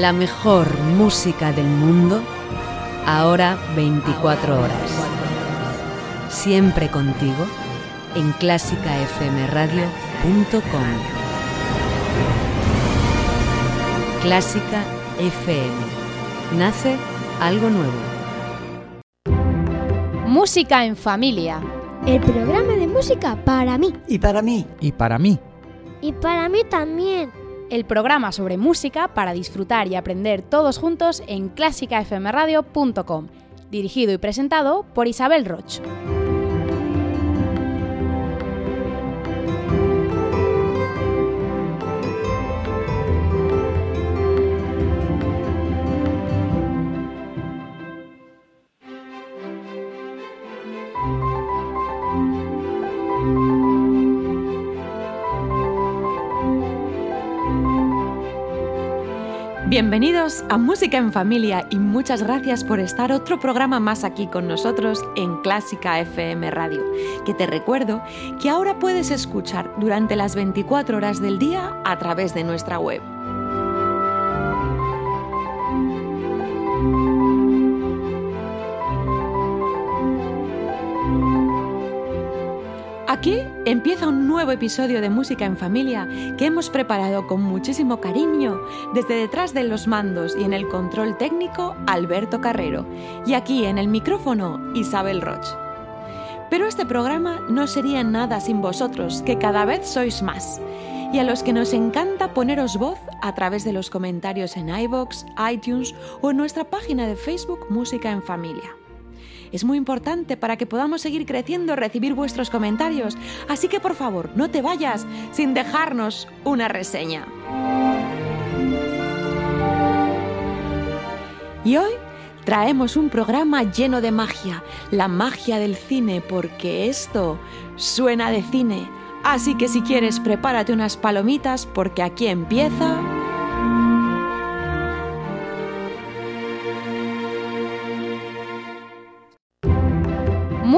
La mejor música del mundo, ahora 24 horas. Siempre contigo en clásicafmradio.com. Clásica FM. Nace algo nuevo. Música en familia. El programa de música para mí. Y para mí. Y para mí. Y para mí también. El programa sobre música para disfrutar y aprender todos juntos en clásicafmradio.com. Dirigido y presentado por Isabel Roch. Bienvenidos a Música en Familia y muchas gracias por estar otro programa más aquí con nosotros en Clásica FM Radio, que te recuerdo que ahora puedes escuchar durante las 24 horas del día a través de nuestra web. Aquí empieza un nuevo episodio de Música en Familia que hemos preparado con muchísimo cariño desde detrás de los mandos y en el control técnico Alberto Carrero y aquí en el micrófono Isabel Roch. Pero este programa no sería nada sin vosotros, que cada vez sois más, y a los que nos encanta poneros voz a través de los comentarios en iBox, iTunes o en nuestra página de Facebook Música en Familia. Es muy importante para que podamos seguir creciendo recibir vuestros comentarios, así que por favor no te vayas sin dejarnos una reseña. Y hoy traemos un programa lleno de magia, la magia del cine, porque esto suena de cine. Así que si quieres prepárate unas palomitas porque aquí empieza...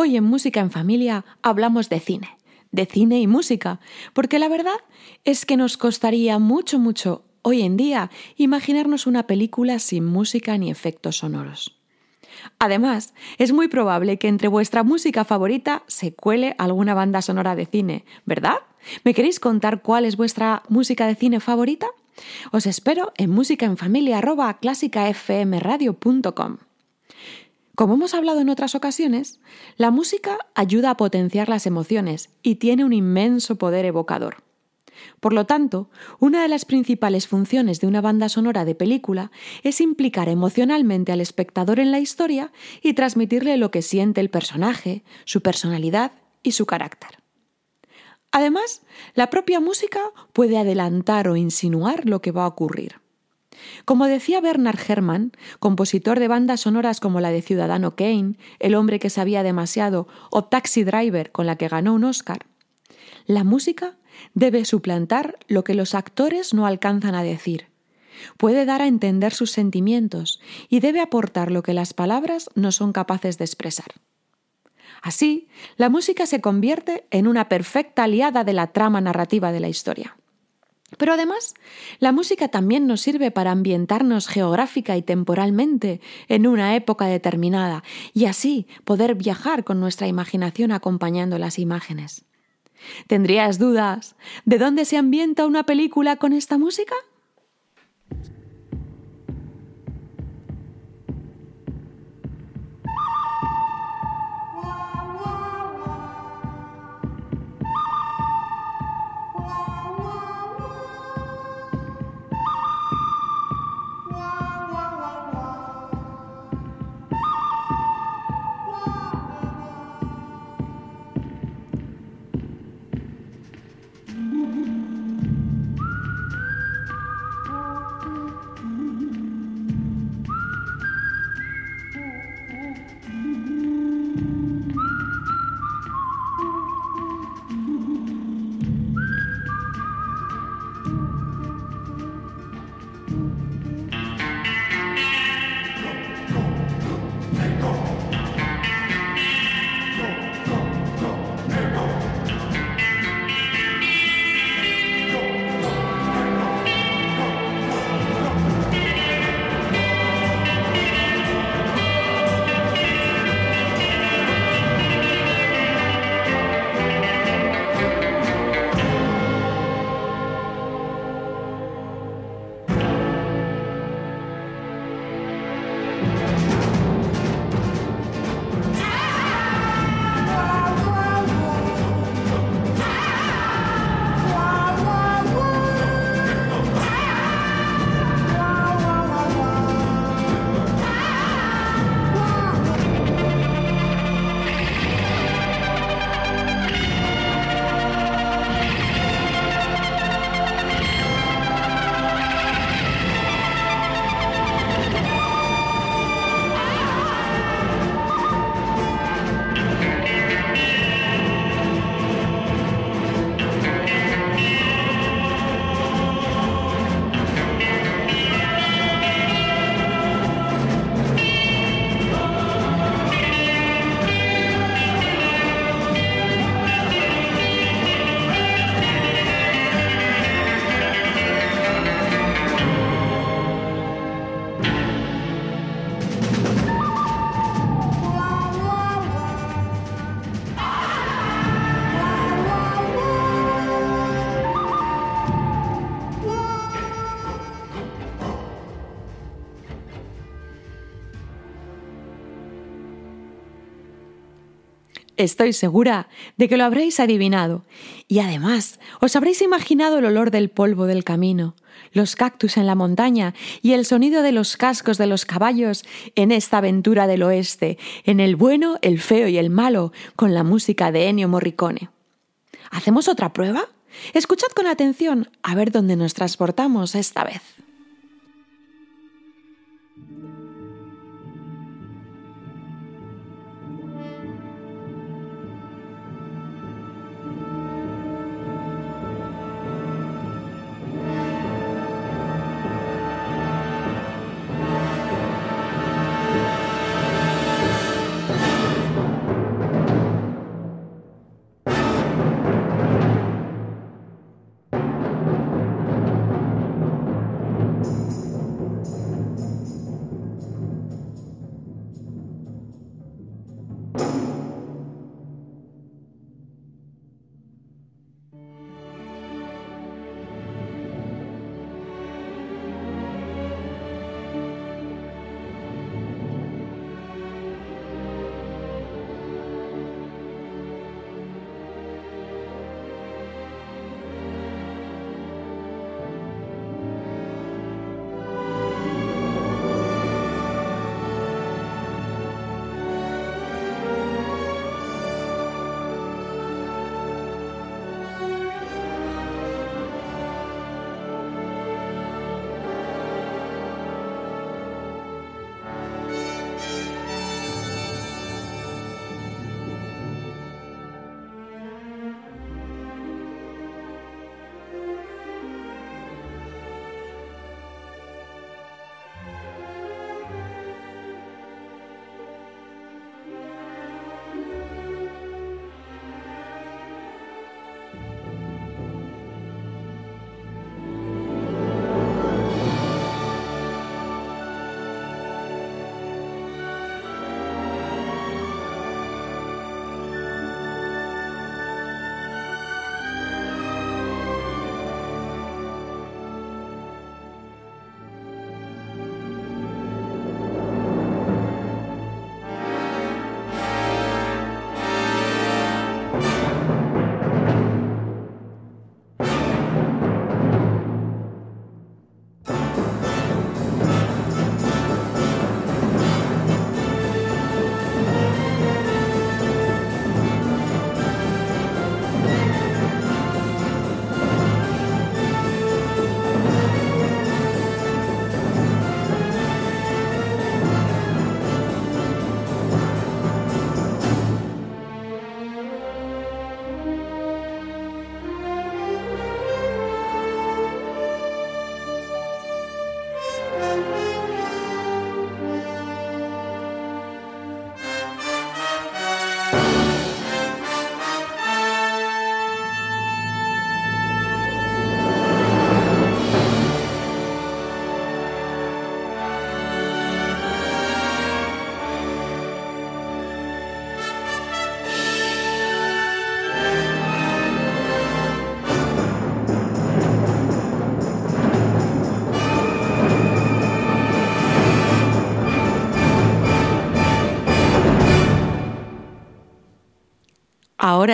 Hoy en Música en Familia hablamos de cine, de cine y música, porque la verdad es que nos costaría mucho, mucho hoy en día imaginarnos una película sin música ni efectos sonoros. Además, es muy probable que entre vuestra música favorita se cuele alguna banda sonora de cine, ¿verdad? ¿Me queréis contar cuál es vuestra música de cine favorita? Os espero en musicaenfamilia.clásicafmradio.com. Como hemos hablado en otras ocasiones, la música ayuda a potenciar las emociones y tiene un inmenso poder evocador. Por lo tanto, una de las principales funciones de una banda sonora de película es implicar emocionalmente al espectador en la historia y transmitirle lo que siente el personaje, su personalidad y su carácter. Además, la propia música puede adelantar o insinuar lo que va a ocurrir. Como decía Bernard Herrmann, compositor de bandas sonoras como la de Ciudadano Kane, El hombre que sabía demasiado o Taxi Driver, con la que ganó un Oscar, la música debe suplantar lo que los actores no alcanzan a decir. Puede dar a entender sus sentimientos y debe aportar lo que las palabras no son capaces de expresar. Así, la música se convierte en una perfecta aliada de la trama narrativa de la historia. Pero además, la música también nos sirve para ambientarnos geográfica y temporalmente en una época determinada y así poder viajar con nuestra imaginación acompañando las imágenes. ¿Tendrías dudas de dónde se ambienta una película con esta música? Estoy segura de que lo habréis adivinado. Y además, os habréis imaginado el olor del polvo del camino, los cactus en la montaña y el sonido de los cascos de los caballos en esta aventura del oeste, en el bueno, el feo y el malo, con la música de Ennio Morricone. ¿Hacemos otra prueba? Escuchad con atención a ver dónde nos transportamos esta vez.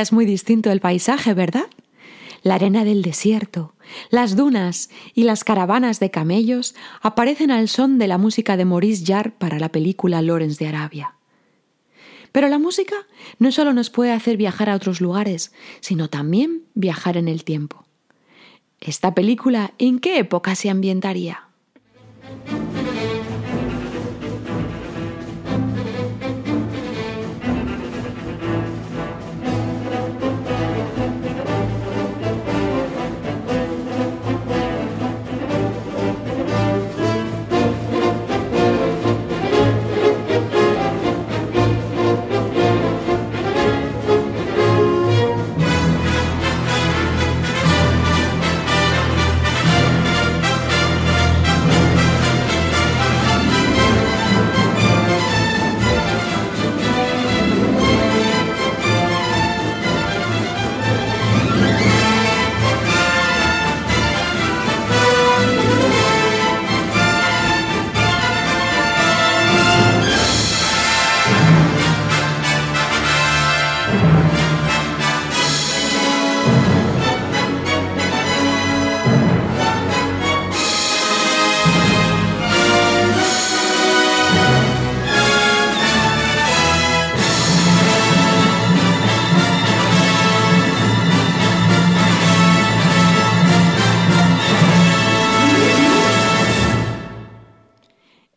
Es muy distinto el paisaje, ¿verdad? La arena del desierto, las dunas y las caravanas de camellos aparecen al son de la música de Maurice Jarre para la película Lawrence de Arabia. Pero la música no solo nos puede hacer viajar a otros lugares, sino también viajar en el tiempo. ¿Esta película en qué época se ambientaría?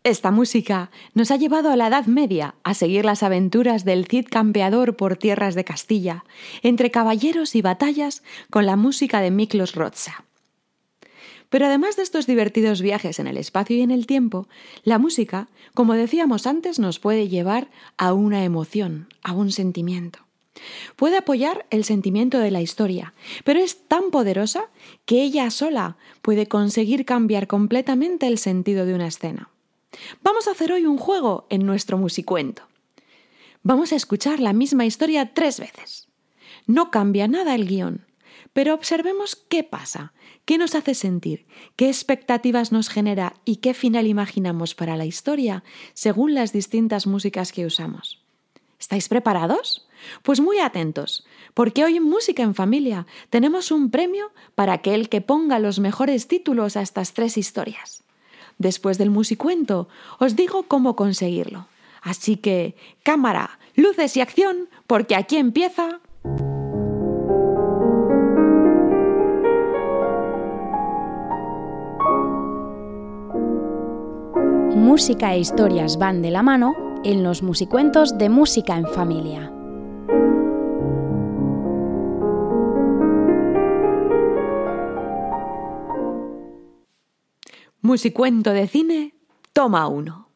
Esta música nos ha llevado a la Edad Media a seguir las aventuras del Cid campeador por tierras de Castilla, entre caballeros y batallas con la música de Miklos Rozsa. Pero además de estos divertidos viajes en el espacio y en el tiempo, la música, como decíamos antes, nos puede llevar a una emoción, a un sentimiento. Puede apoyar el sentimiento de la historia, pero es tan poderosa que ella sola puede conseguir cambiar completamente el sentido de una escena. Vamos a hacer hoy un juego en nuestro musicuento. Vamos a escuchar la misma historia tres veces. No cambia nada el guion, pero observemos qué pasa, qué nos hace sentir, qué expectativas nos genera y qué final imaginamos para la historia según las distintas músicas que usamos. ¿Estáis preparados? Pues muy atentos, porque hoy en Música en Familia tenemos un premio para aquel que ponga los mejores títulos a estas tres historias. Después del musicuento os digo cómo conseguirlo. Así que, cámara, luces y acción, porque aquí empieza... Música e historias van de la mano en los musicuentos de Música en Familia. Musicuento de cine, toma uno.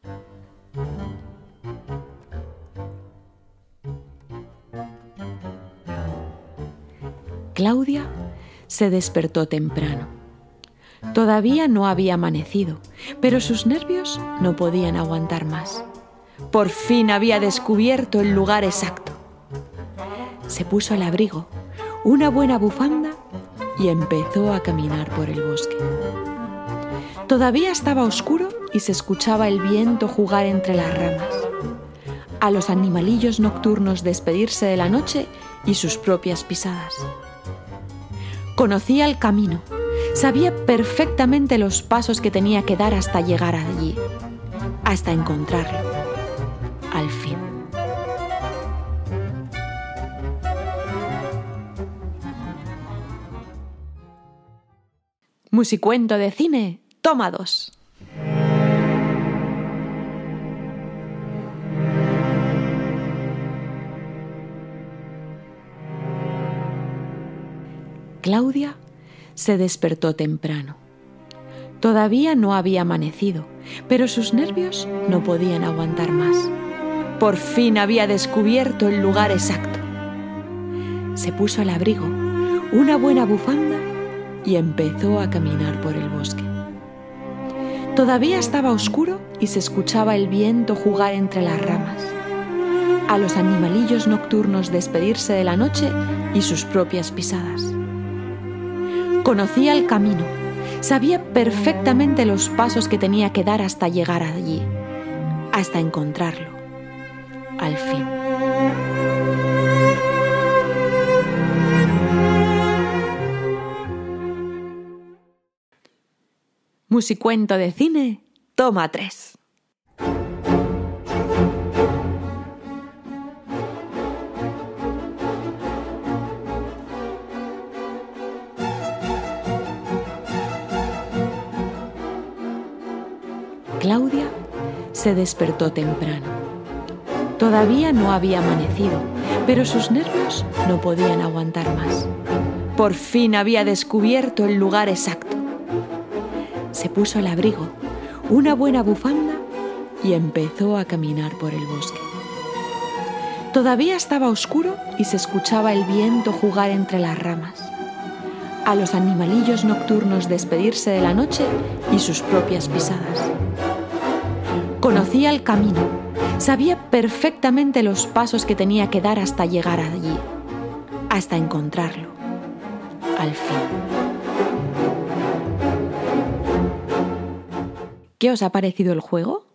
Claudia se despertó temprano. Todavía no había amanecido, pero sus nervios no podían aguantar más. Por fin había descubierto el lugar exacto. Se puso el abrigo, una buena bufanda y empezó a caminar por el bosque. Todavía estaba oscuro y se escuchaba el viento jugar entre las ramas, a los animalillos nocturnos despedirse de la noche y sus propias pisadas. Conocía el camino, sabía perfectamente los pasos que tenía que dar hasta llegar allí, hasta encontrarlo, al fin. Musicuento de cine Toma dos. Claudia se despertó temprano. Todavía no había amanecido, pero sus nervios no podían aguantar más. Por fin había descubierto el lugar exacto. Se puso el abrigo, una buena bufanda y empezó a caminar por el bosque. Todavía estaba oscuro y se escuchaba el viento jugar entre las ramas, a los animalillos nocturnos despedirse de la noche y sus propias pisadas. Conocía el camino, sabía perfectamente los pasos que tenía que dar hasta llegar allí, hasta encontrarlo, al fin. Musicuento de cine, toma tres. Claudia se despertó temprano. Todavía no había amanecido, pero sus nervios no podían aguantar más. Por fin había descubierto el lugar exacto se puso el abrigo, una buena bufanda y empezó a caminar por el bosque. Todavía estaba oscuro y se escuchaba el viento jugar entre las ramas, a los animalillos nocturnos despedirse de la noche y sus propias pisadas. Conocía el camino, sabía perfectamente los pasos que tenía que dar hasta llegar allí, hasta encontrarlo, al fin. ¿Qué os ha parecido el juego?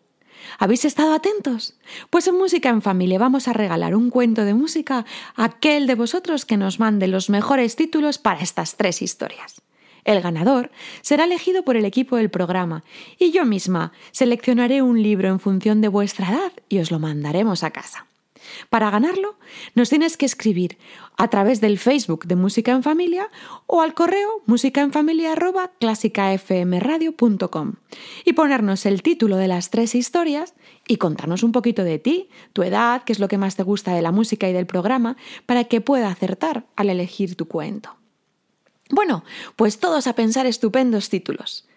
¿Habéis estado atentos? Pues en Música en Familia vamos a regalar un cuento de música a aquel de vosotros que nos mande los mejores títulos para estas tres historias. El ganador será elegido por el equipo del programa y yo misma seleccionaré un libro en función de vuestra edad y os lo mandaremos a casa. Para ganarlo, nos tienes que escribir a través del Facebook de Música en Familia o al correo musicaenfamilia.clásicafmradio.com y ponernos el título de las tres historias y contarnos un poquito de ti, tu edad, qué es lo que más te gusta de la música y del programa, para que pueda acertar al elegir tu cuento. Bueno, pues todos a pensar estupendos títulos.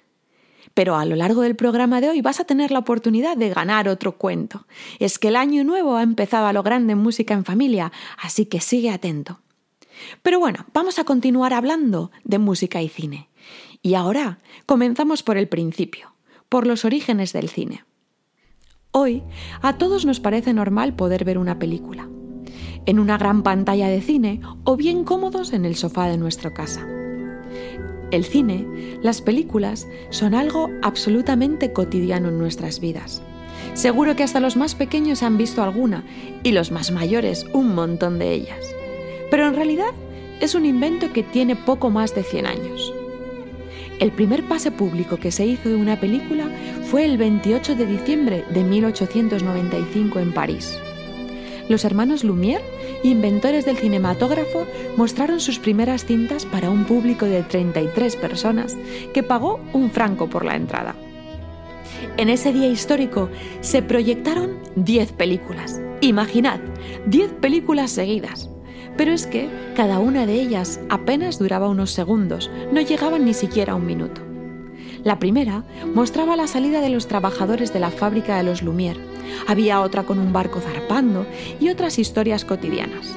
Pero a lo largo del programa de hoy vas a tener la oportunidad de ganar otro cuento. Es que el año nuevo ha empezado a lo grande en música en familia, así que sigue atento. Pero bueno, vamos a continuar hablando de música y cine. Y ahora comenzamos por el principio, por los orígenes del cine. Hoy a todos nos parece normal poder ver una película, en una gran pantalla de cine o bien cómodos en el sofá de nuestra casa. El cine, las películas, son algo absolutamente cotidiano en nuestras vidas. Seguro que hasta los más pequeños han visto alguna y los más mayores un montón de ellas. Pero en realidad es un invento que tiene poco más de 100 años. El primer pase público que se hizo de una película fue el 28 de diciembre de 1895 en París. Los hermanos Lumière inventores del cinematógrafo, mostraron sus primeras cintas para un público de 33 personas que pagó un franco por la entrada. En ese día histórico se proyectaron 10 películas. Imaginad, 10 películas seguidas. Pero es que cada una de ellas apenas duraba unos segundos, no llegaban ni siquiera a un minuto. La primera mostraba la salida de los trabajadores de la fábrica de los Lumière. Había otra con un barco zarpando y otras historias cotidianas.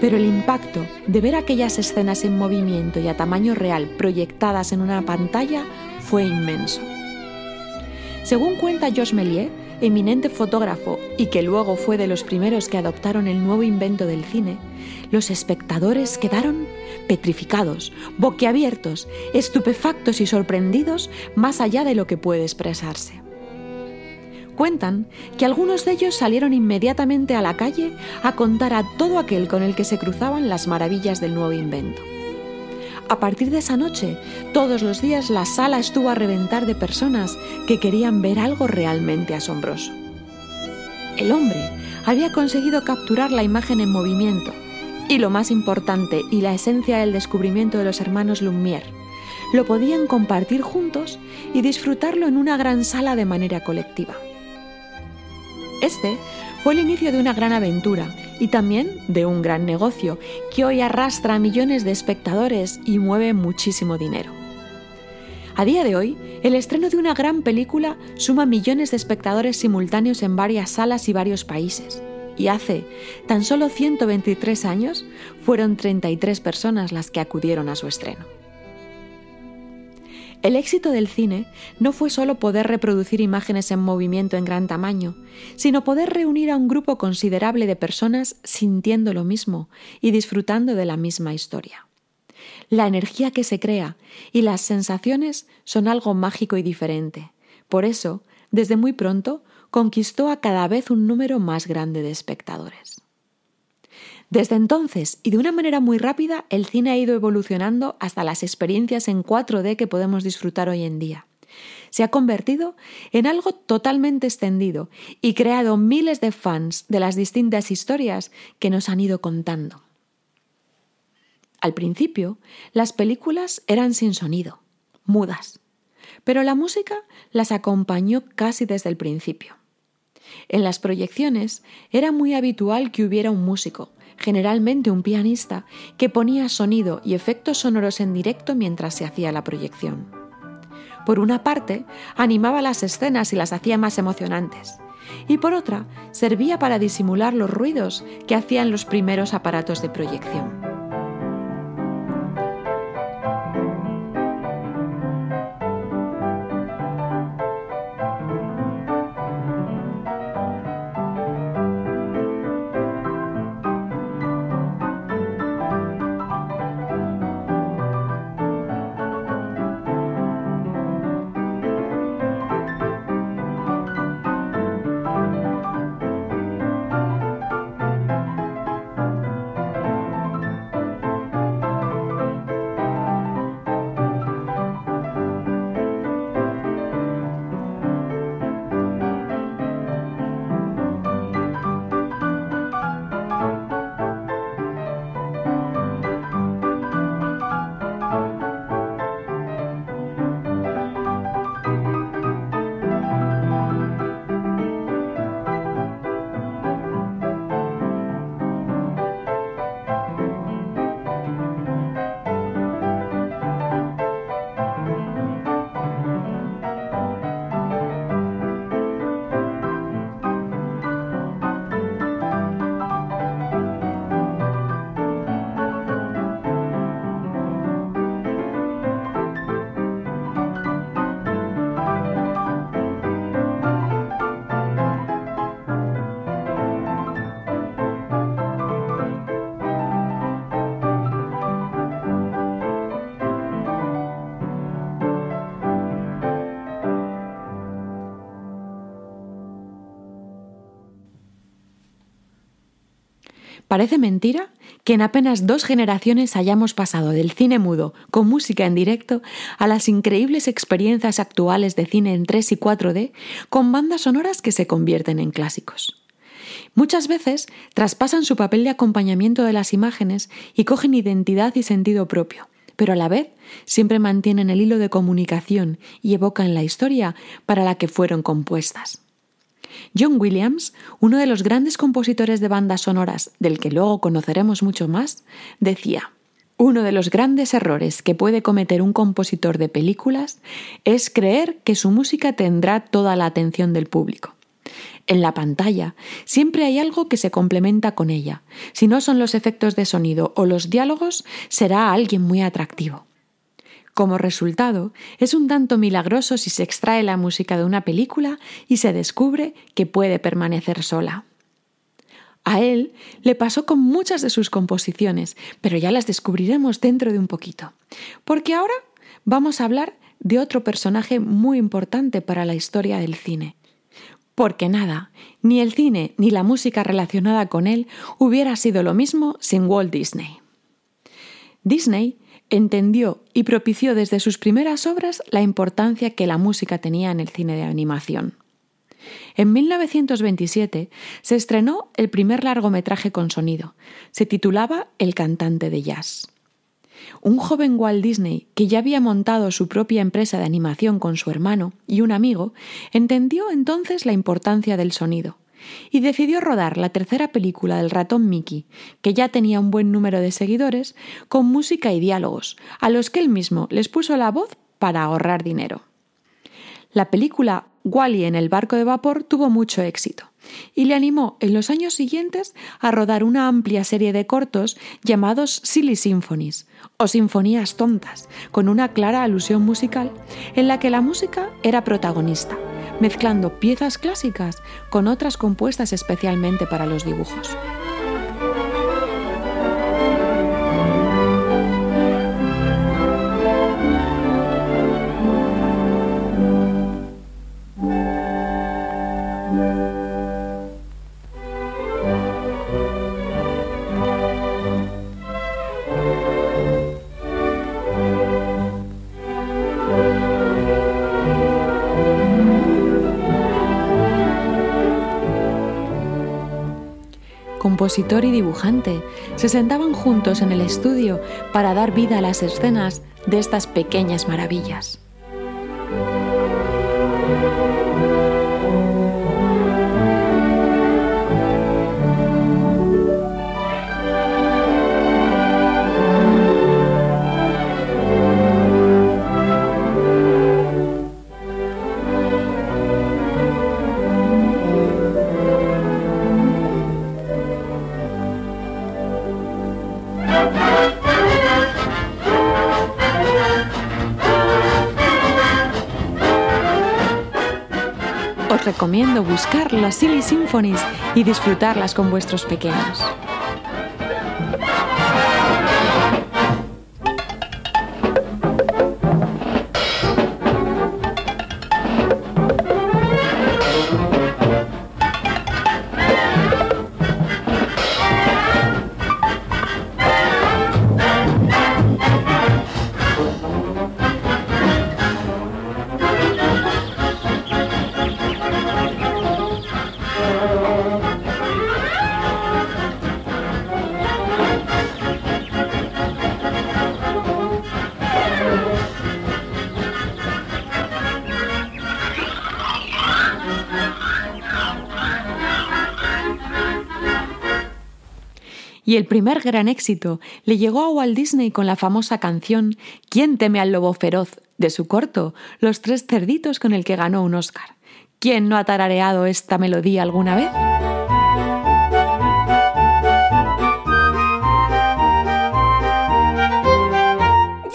Pero el impacto de ver aquellas escenas en movimiento y a tamaño real proyectadas en una pantalla fue inmenso. Según cuenta Josh Méliès, eminente fotógrafo y que luego fue de los primeros que adoptaron el nuevo invento del cine, los espectadores quedaron petrificados, boquiabiertos, estupefactos y sorprendidos más allá de lo que puede expresarse. Cuentan que algunos de ellos salieron inmediatamente a la calle a contar a todo aquel con el que se cruzaban las maravillas del nuevo invento. A partir de esa noche, todos los días la sala estuvo a reventar de personas que querían ver algo realmente asombroso. El hombre había conseguido capturar la imagen en movimiento y lo más importante y la esencia del descubrimiento de los hermanos Lumière. Lo podían compartir juntos y disfrutarlo en una gran sala de manera colectiva. Este fue el inicio de una gran aventura y también de un gran negocio que hoy arrastra a millones de espectadores y mueve muchísimo dinero. A día de hoy, el estreno de una gran película suma millones de espectadores simultáneos en varias salas y varios países. Y hace tan solo 123 años fueron 33 personas las que acudieron a su estreno. El éxito del cine no fue solo poder reproducir imágenes en movimiento en gran tamaño, sino poder reunir a un grupo considerable de personas sintiendo lo mismo y disfrutando de la misma historia. La energía que se crea y las sensaciones son algo mágico y diferente. Por eso, desde muy pronto, conquistó a cada vez un número más grande de espectadores. Desde entonces, y de una manera muy rápida, el cine ha ido evolucionando hasta las experiencias en 4D que podemos disfrutar hoy en día. Se ha convertido en algo totalmente extendido y creado miles de fans de las distintas historias que nos han ido contando. Al principio, las películas eran sin sonido, mudas, pero la música las acompañó casi desde el principio. En las proyecciones era muy habitual que hubiera un músico, generalmente un pianista, que ponía sonido y efectos sonoros en directo mientras se hacía la proyección. Por una parte, animaba las escenas y las hacía más emocionantes, y por otra, servía para disimular los ruidos que hacían los primeros aparatos de proyección. Parece mentira que en apenas dos generaciones hayamos pasado del cine mudo con música en directo a las increíbles experiencias actuales de cine en 3 y 4D con bandas sonoras que se convierten en clásicos. Muchas veces traspasan su papel de acompañamiento de las imágenes y cogen identidad y sentido propio, pero a la vez siempre mantienen el hilo de comunicación y evocan la historia para la que fueron compuestas. John Williams, uno de los grandes compositores de bandas sonoras del que luego conoceremos mucho más, decía, uno de los grandes errores que puede cometer un compositor de películas es creer que su música tendrá toda la atención del público. En la pantalla siempre hay algo que se complementa con ella. Si no son los efectos de sonido o los diálogos, será alguien muy atractivo. Como resultado, es un tanto milagroso si se extrae la música de una película y se descubre que puede permanecer sola. A él le pasó con muchas de sus composiciones, pero ya las descubriremos dentro de un poquito. Porque ahora vamos a hablar de otro personaje muy importante para la historia del cine. Porque nada, ni el cine ni la música relacionada con él hubiera sido lo mismo sin Walt Disney. Disney entendió y propició desde sus primeras obras la importancia que la música tenía en el cine de animación. En 1927 se estrenó el primer largometraje con sonido. Se titulaba El cantante de jazz. Un joven Walt Disney, que ya había montado su propia empresa de animación con su hermano y un amigo, entendió entonces la importancia del sonido y decidió rodar la tercera película del ratón Mickey, que ya tenía un buen número de seguidores, con música y diálogos, a los que él mismo les puso la voz para ahorrar dinero. La película Wally en el barco de vapor tuvo mucho éxito y le animó en los años siguientes a rodar una amplia serie de cortos llamados Silly Symphonies o Sinfonías Tontas, con una clara alusión musical en la que la música era protagonista mezclando piezas clásicas con otras compuestas especialmente para los dibujos. Compositor y dibujante, se sentaban juntos en el estudio para dar vida a las escenas de estas pequeñas maravillas. Buscar las Silly Symphonies y disfrutarlas con vuestros pequeños. Y el primer gran éxito le llegó a Walt Disney con la famosa canción ¿Quién teme al lobo feroz? de su corto Los tres cerditos con el que ganó un Oscar. ¿Quién no ha tarareado esta melodía alguna vez?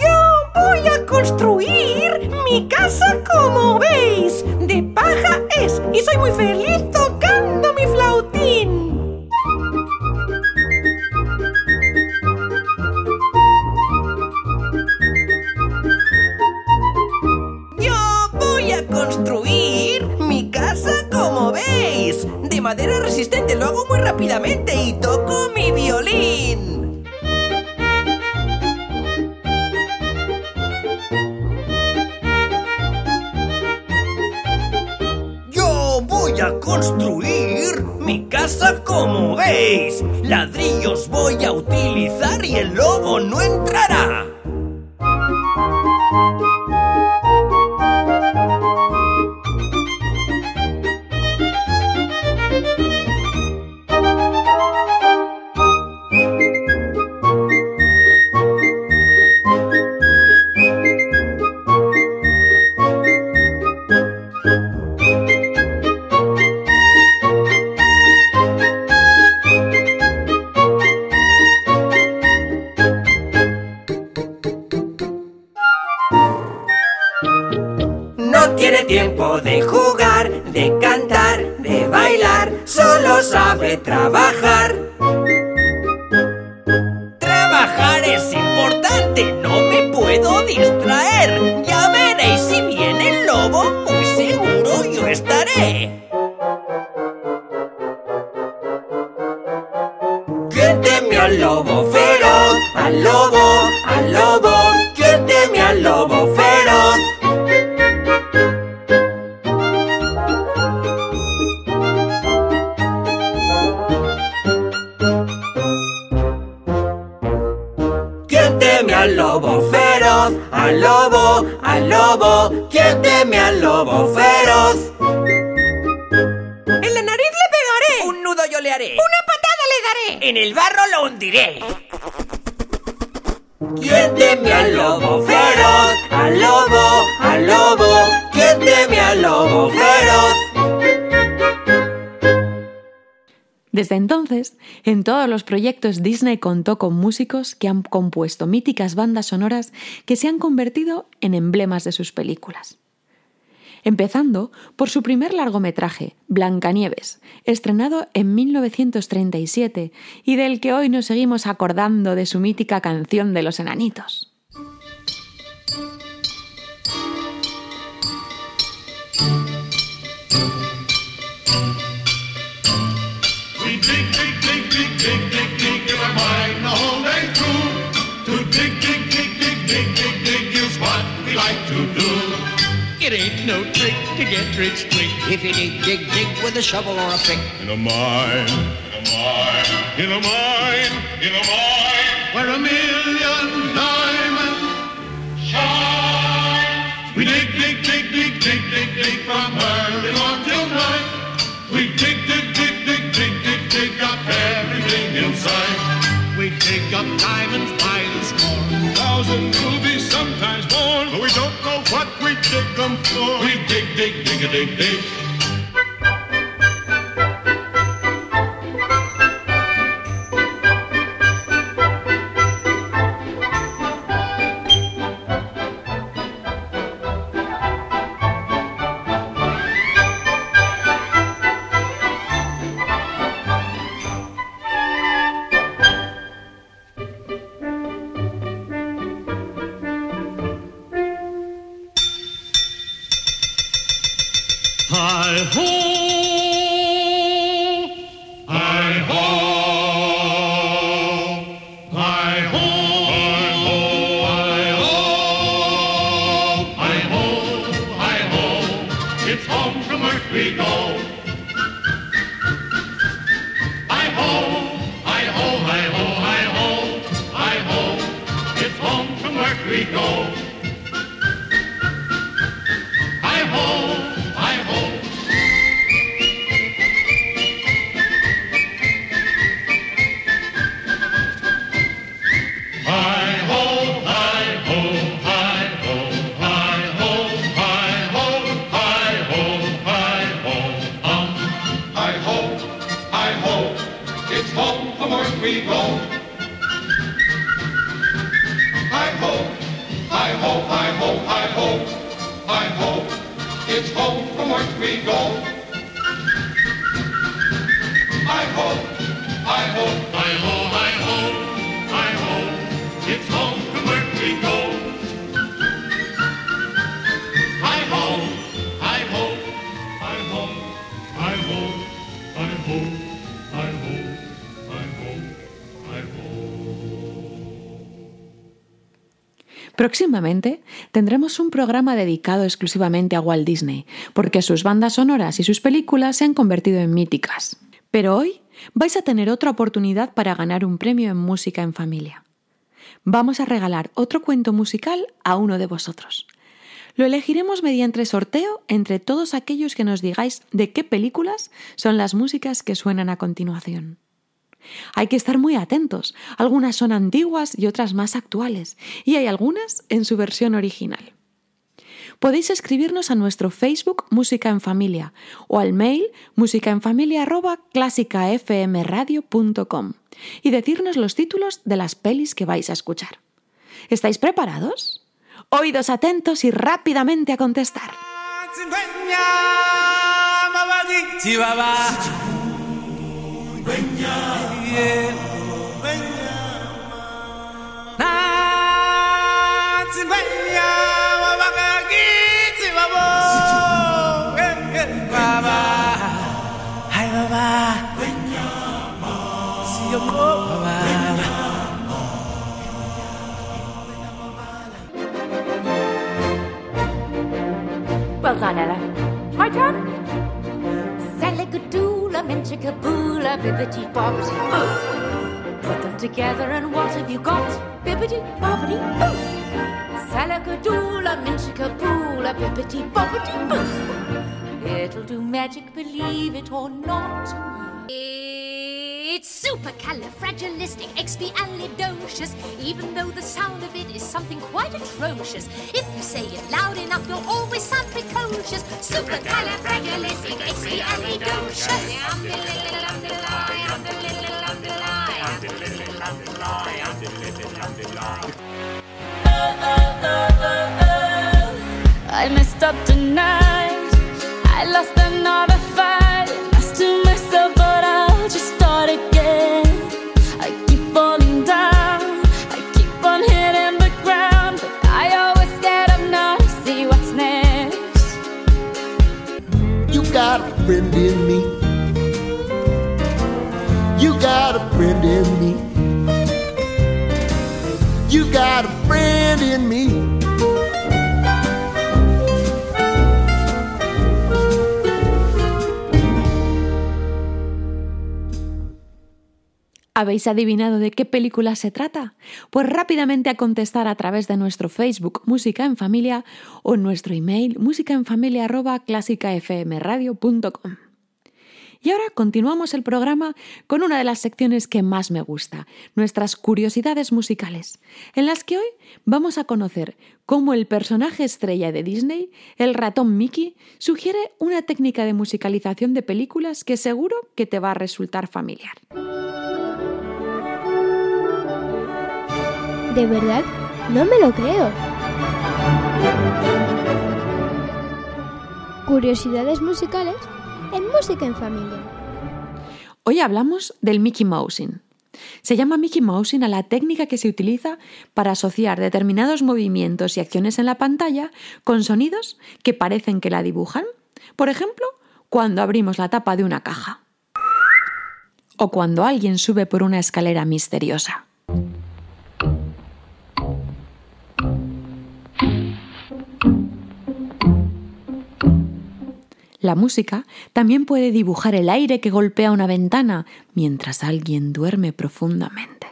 Yo voy a construir mi casa como veis. De paja es y soy muy feliz tocando mi flautín. madera resistente, lo hago muy rápidamente y toco mi violín. Yo voy a construir mi casa como veis. Ladrillos voy a utilizar y el lobo no entrará. Disney contó con músicos que han compuesto míticas bandas sonoras que se han convertido en emblemas de sus películas. Empezando por su primer largometraje, Blancanieves, estrenado en 1937 y del que hoy nos seguimos acordando de su mítica canción de los enanitos. Whole day through. To dig, dig, dig, dig, dig, dig, dig is what we like to do. It ain't no trick to get rich quick if you dig, dig, dig with a shovel or a pick. In a mine, in a mine, in a mine, in a mine, where a million diamonds shine. We dig, dig, dig, dig, dig, dig, dig from early morn till night. Dig up diamonds by the score. Thousand rubies, sometimes more. But we don't know what we dig them for. We dig, dig, dig, dig, dig. from earth we go. I ho, I ho, I ho, I ho, I ho, it's home from earth we go. We go. Próximamente tendremos un programa dedicado exclusivamente a Walt Disney, porque sus bandas sonoras y sus películas se han convertido en míticas. Pero hoy vais a tener otra oportunidad para ganar un premio en música en familia. Vamos a regalar otro cuento musical a uno de vosotros. Lo elegiremos mediante sorteo entre todos aquellos que nos digáis de qué películas son las músicas que suenan a continuación. Hay que estar muy atentos. Algunas son antiguas y otras más actuales, y hay algunas en su versión original. Podéis escribirnos a nuestro Facebook Música en Familia o al mail musicaenfamilia@clásicafmradio.com y decirnos los títulos de las pelis que vais a escuchar. ¿Estáis preparados? Oídos atentos y rápidamente a contestar. Well done, Ella. My turn. Salagadoola, menchikaboola, bibbity bobbity boo. Put them together and what have you got? Bibbity bobbity boo. Salagadoola, menchikaboola, bibbity bobbity boo. It'll do magic, believe it or not. It's supercalifragilisticexpialidocious, even though the sound of it is something quite atrocious. If you say it loud enough, you'll always sound precocious. Super califragilistic, ex the. I messed up tonight. I lost another fight. Friend in me. You got a friend in me. You got a friend in me. ¿Habéis adivinado de qué película se trata? Pues rápidamente a contestar a través de nuestro Facebook Música en Familia o nuestro email musicaenfamilia@clásicafmradio.com. Y ahora continuamos el programa con una de las secciones que más me gusta, nuestras curiosidades musicales, en las que hoy vamos a conocer cómo el personaje estrella de Disney, el ratón Mickey, sugiere una técnica de musicalización de películas que seguro que te va a resultar familiar. ¿De verdad? No me lo creo. Curiosidades musicales en Música en Familia. Hoy hablamos del Mickey Mousing. Se llama Mickey Mousing a la técnica que se utiliza para asociar determinados movimientos y acciones en la pantalla con sonidos que parecen que la dibujan. Por ejemplo, cuando abrimos la tapa de una caja. O cuando alguien sube por una escalera misteriosa. La música también puede dibujar el aire que golpea una ventana mientras alguien duerme profundamente.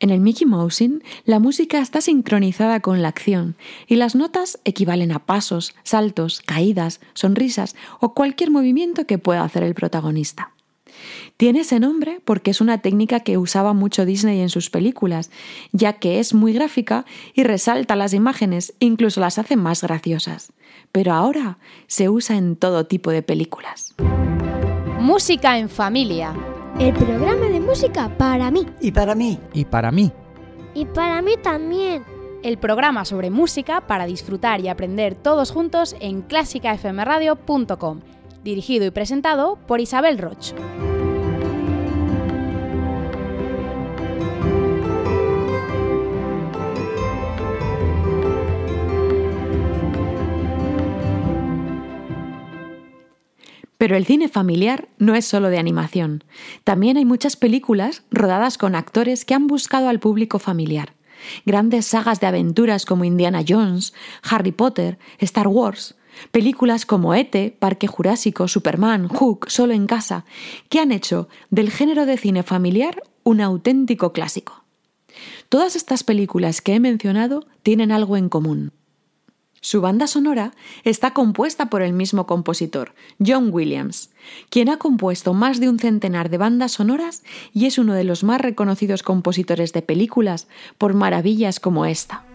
En el Mickey Mousing, la música está sincronizada con la acción y las notas equivalen a pasos, saltos, caídas, sonrisas o cualquier movimiento que pueda hacer el protagonista. Tiene ese nombre porque es una técnica que usaba mucho Disney en sus películas, ya que es muy gráfica y resalta las imágenes, incluso las hace más graciosas. Pero ahora se usa en todo tipo de películas. Música en familia. El programa de música para mí. Y para mí. Y para mí. Y para mí también. El programa sobre música para disfrutar y aprender todos juntos en clásicafmradio.com. Dirigido y presentado por Isabel Roch. Pero el cine familiar no es solo de animación. También hay muchas películas rodadas con actores que han buscado al público familiar. Grandes sagas de aventuras como Indiana Jones, Harry Potter, Star Wars, películas como Ete, Parque Jurásico, Superman, Hook, Solo en casa, que han hecho del género de cine familiar un auténtico clásico. Todas estas películas que he mencionado tienen algo en común. Su banda sonora está compuesta por el mismo compositor, John Williams, quien ha compuesto más de un centenar de bandas sonoras y es uno de los más reconocidos compositores de películas por maravillas como esta.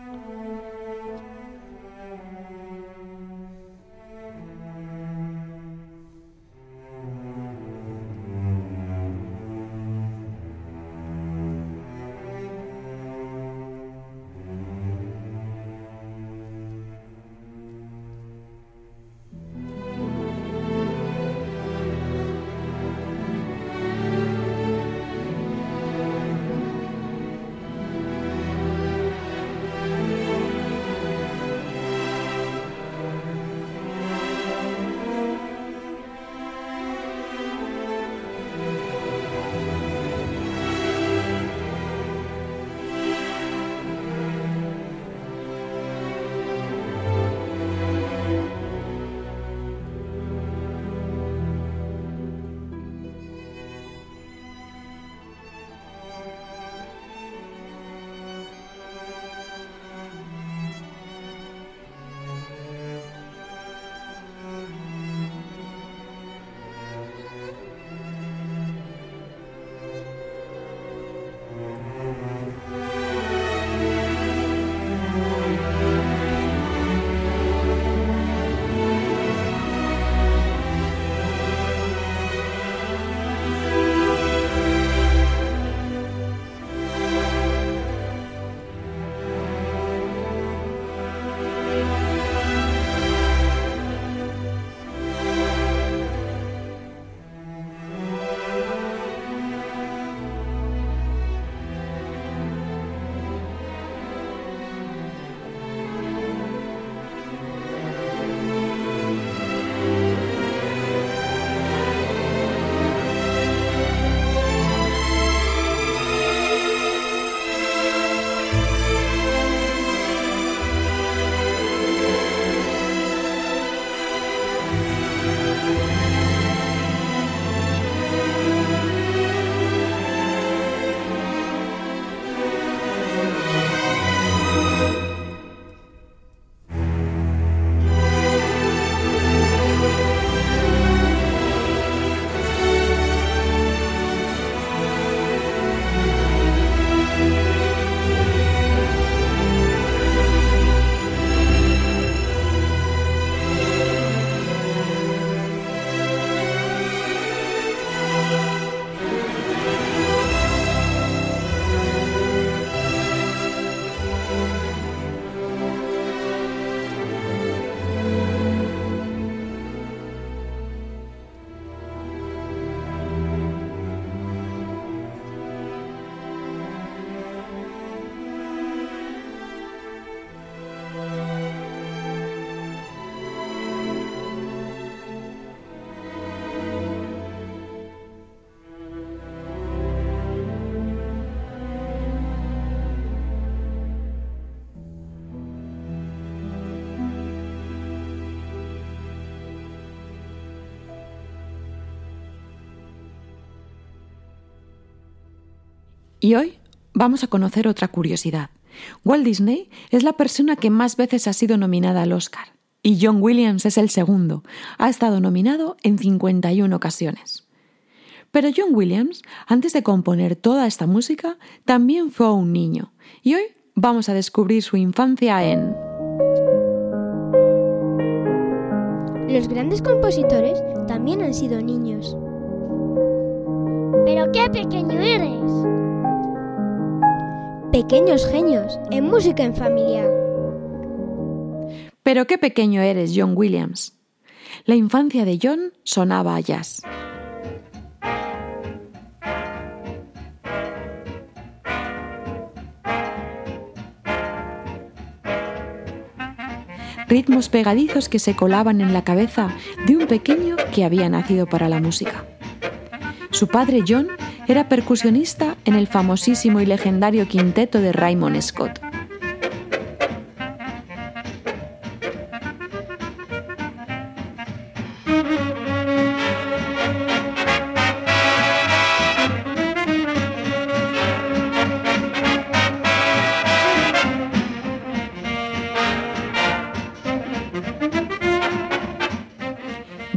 Y hoy vamos a conocer otra curiosidad. Walt Disney es la persona que más veces ha sido nominada al Oscar y John Williams es el segundo. Ha estado nominado en 51 ocasiones. Pero John Williams, antes de componer toda esta música, también fue un niño y hoy vamos a descubrir su infancia en... Los grandes compositores también han sido niños. Pero qué pequeño eres. Pequeños genios en música en familia. Pero qué pequeño eres, John Williams. La infancia de John sonaba a jazz. ritmos pegadizos que se colaban en la cabeza de un pequeño que había nacido para la música. Su padre John era percusionista en el famosísimo y legendario quinteto de Raymond Scott.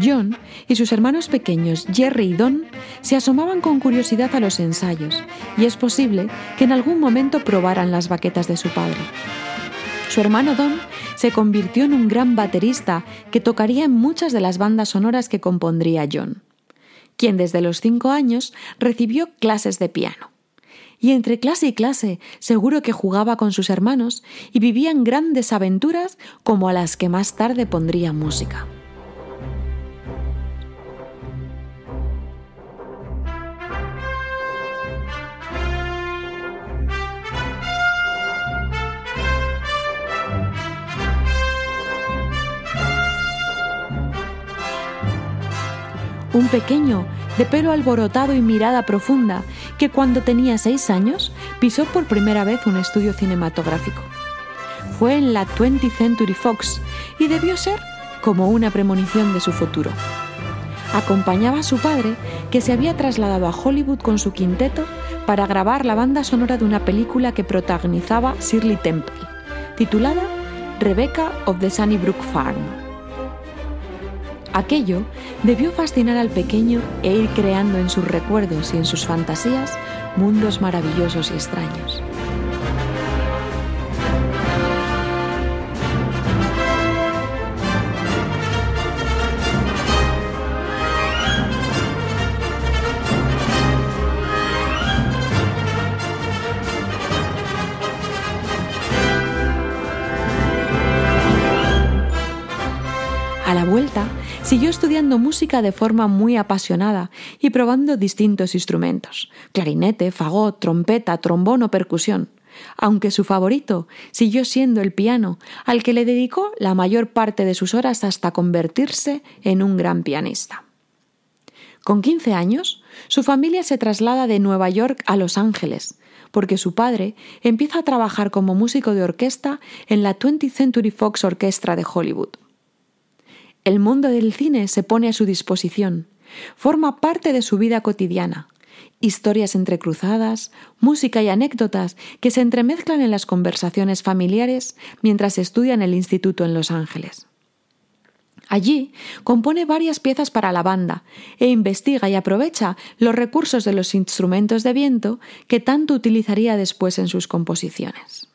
John y sus hermanos pequeños Jerry y Don se asomaban con curiosidad a los ensayos y es posible que en algún momento probaran las baquetas de su padre. Su hermano Don se convirtió en un gran baterista que tocaría en muchas de las bandas sonoras que compondría John, quien desde los cinco años recibió clases de piano. Y entre clase y clase seguro que jugaba con sus hermanos y vivían grandes aventuras como a las que más tarde pondría música. Un pequeño, de pelo alborotado y mirada profunda, que cuando tenía seis años pisó por primera vez un estudio cinematográfico. Fue en la 20th Century Fox y debió ser como una premonición de su futuro. Acompañaba a su padre, que se había trasladado a Hollywood con su quinteto para grabar la banda sonora de una película que protagonizaba Shirley Temple, titulada Rebecca of the Sunnybrook Farm. Aquello debió fascinar al pequeño e ir creando en sus recuerdos y en sus fantasías mundos maravillosos y extraños. Siguió estudiando música de forma muy apasionada y probando distintos instrumentos, clarinete, fagot, trompeta, trombón o percusión, aunque su favorito siguió siendo el piano, al que le dedicó la mayor parte de sus horas hasta convertirse en un gran pianista. Con 15 años, su familia se traslada de Nueva York a Los Ángeles, porque su padre empieza a trabajar como músico de orquesta en la 20th Century Fox Orchestra de Hollywood. El mundo del cine se pone a su disposición, forma parte de su vida cotidiana, historias entrecruzadas, música y anécdotas que se entremezclan en las conversaciones familiares mientras estudia en el instituto en Los Ángeles. Allí compone varias piezas para la banda e investiga y aprovecha los recursos de los instrumentos de viento que tanto utilizaría después en sus composiciones.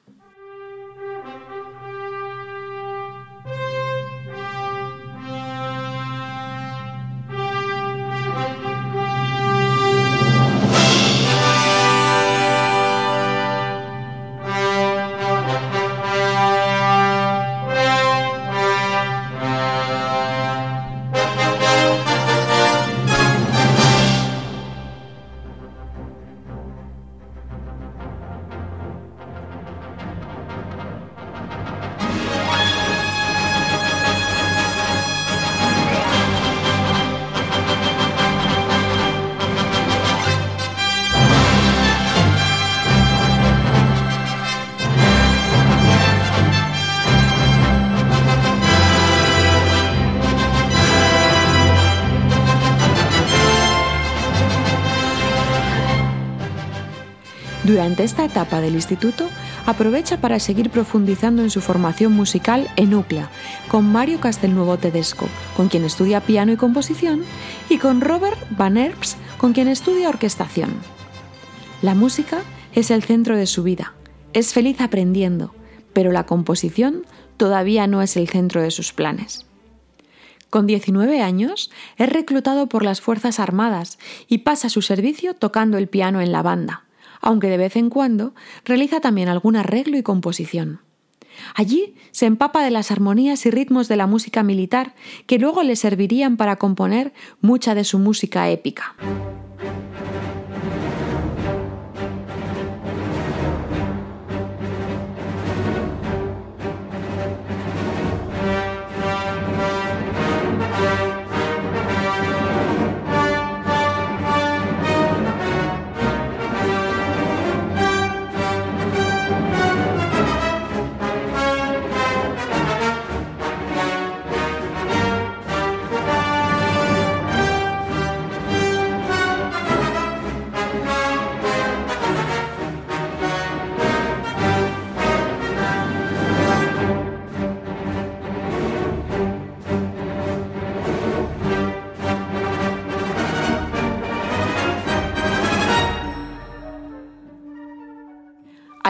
Durante esta etapa del instituto, aprovecha para seguir profundizando en su formación musical en UCLA, con Mario Castelnuovo Tedesco, con quien estudia piano y composición, y con Robert Van Herps, con quien estudia orquestación. La música es el centro de su vida, es feliz aprendiendo, pero la composición todavía no es el centro de sus planes. Con 19 años es reclutado por las Fuerzas Armadas y pasa su servicio tocando el piano en la banda aunque de vez en cuando realiza también algún arreglo y composición. Allí se empapa de las armonías y ritmos de la música militar que luego le servirían para componer mucha de su música épica.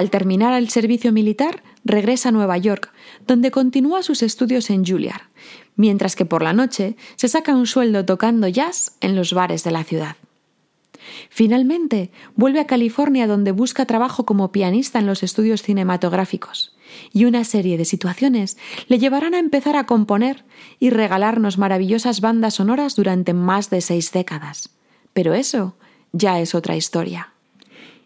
Al terminar el servicio militar, regresa a Nueva York, donde continúa sus estudios en Juilliard, mientras que por la noche se saca un sueldo tocando jazz en los bares de la ciudad. Finalmente, vuelve a California donde busca trabajo como pianista en los estudios cinematográficos, y una serie de situaciones le llevarán a empezar a componer y regalarnos maravillosas bandas sonoras durante más de seis décadas. Pero eso ya es otra historia.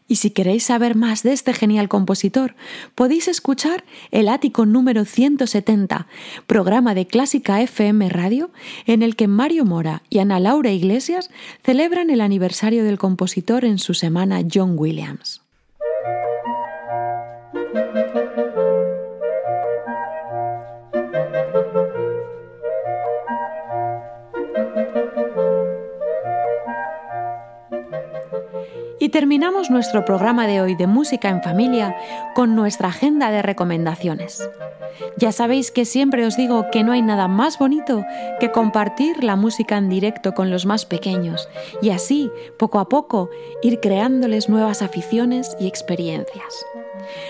Y si queréis saber más de este genial compositor, podéis escuchar El Ático número 170, programa de Clásica FM Radio, en el que Mario Mora y Ana Laura Iglesias celebran el aniversario del compositor en su semana John Williams. Terminamos nuestro programa de hoy de Música en Familia con nuestra agenda de recomendaciones. Ya sabéis que siempre os digo que no hay nada más bonito que compartir la música en directo con los más pequeños y así, poco a poco, ir creándoles nuevas aficiones y experiencias.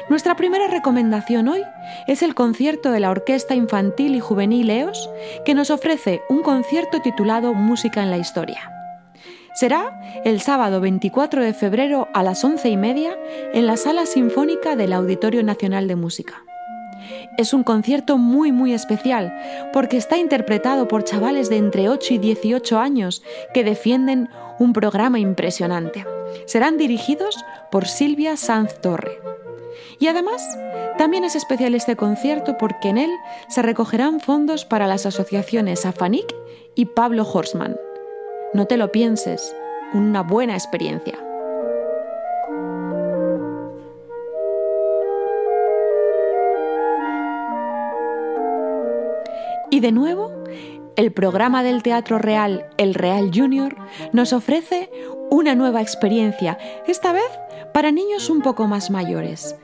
Nuestra primera recomendación hoy es el concierto de la Orquesta Infantil y Juvenil EOS, que nos ofrece un concierto titulado Música en la Historia. Será el sábado 24 de febrero a las once y media en la Sala Sinfónica del Auditorio Nacional de Música. Es un concierto muy muy especial porque está interpretado por chavales de entre 8 y 18 años que defienden un programa impresionante. Serán dirigidos por Silvia Sanz Torre. Y además, también es especial este concierto porque en él se recogerán fondos para las asociaciones Afanik y Pablo Horsman. No te lo pienses, una buena experiencia. Y de nuevo, el programa del Teatro Real El Real Junior nos ofrece una nueva experiencia, esta vez para niños un poco más mayores.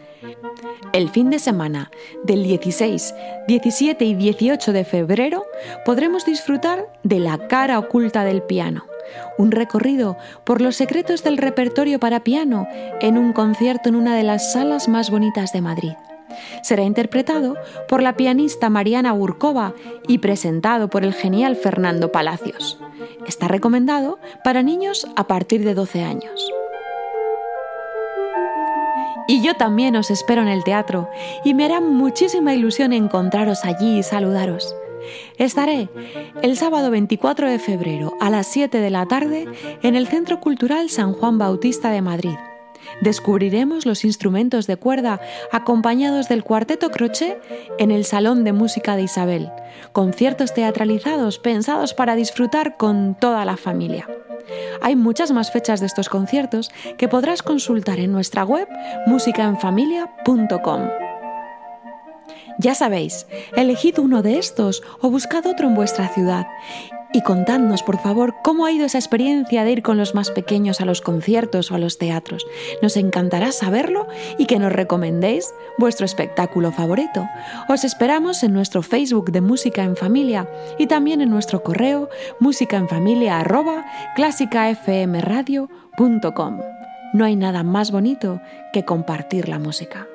El fin de semana del 16, 17 y 18 de febrero podremos disfrutar de La cara oculta del piano, un recorrido por los secretos del repertorio para piano en un concierto en una de las salas más bonitas de Madrid. Será interpretado por la pianista Mariana Burkova y presentado por el genial Fernando Palacios. Está recomendado para niños a partir de 12 años. Y yo también os espero en el teatro y me hará muchísima ilusión encontraros allí y saludaros. Estaré el sábado 24 de febrero a las 7 de la tarde en el Centro Cultural San Juan Bautista de Madrid. Descubriremos los instrumentos de cuerda acompañados del cuarteto crochet en el Salón de Música de Isabel, conciertos teatralizados pensados para disfrutar con toda la familia. Hay muchas más fechas de estos conciertos que podrás consultar en nuestra web musicaenfamilia.com. Ya sabéis, elegid uno de estos o buscad otro en vuestra ciudad y contadnos, por favor, cómo ha ido esa experiencia de ir con los más pequeños a los conciertos o a los teatros. Nos encantará saberlo y que nos recomendéis vuestro espectáculo favorito. Os esperamos en nuestro Facebook de Música en Familia y también en nuestro correo musicaenfamilia@clásicafmradio.com. No hay nada más bonito que compartir la música.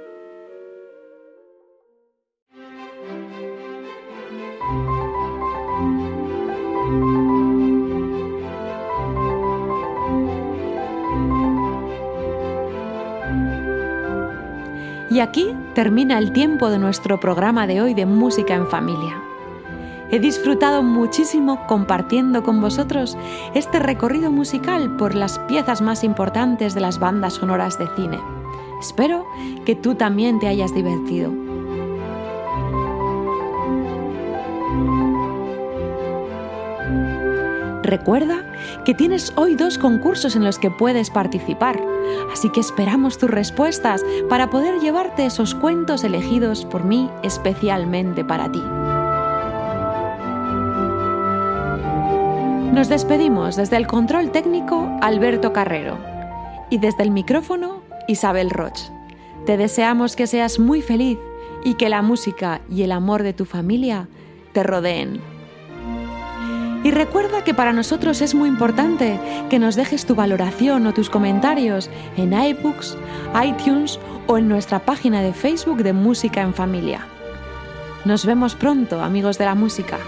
Y aquí termina el tiempo de nuestro programa de hoy de Música en Familia. He disfrutado muchísimo compartiendo con vosotros este recorrido musical por las piezas más importantes de las bandas sonoras de cine. Espero que tú también te hayas divertido. Recuerda que tienes hoy dos concursos en los que puedes participar, así que esperamos tus respuestas para poder llevarte esos cuentos elegidos por mí especialmente para ti. Nos despedimos desde el control técnico Alberto Carrero y desde el micrófono Isabel Roch. Te deseamos que seas muy feliz y que la música y el amor de tu familia te rodeen. Y recuerda que para nosotros es muy importante que nos dejes tu valoración o tus comentarios en iBooks, iTunes o en nuestra página de Facebook de Música en Familia. Nos vemos pronto, amigos de la música.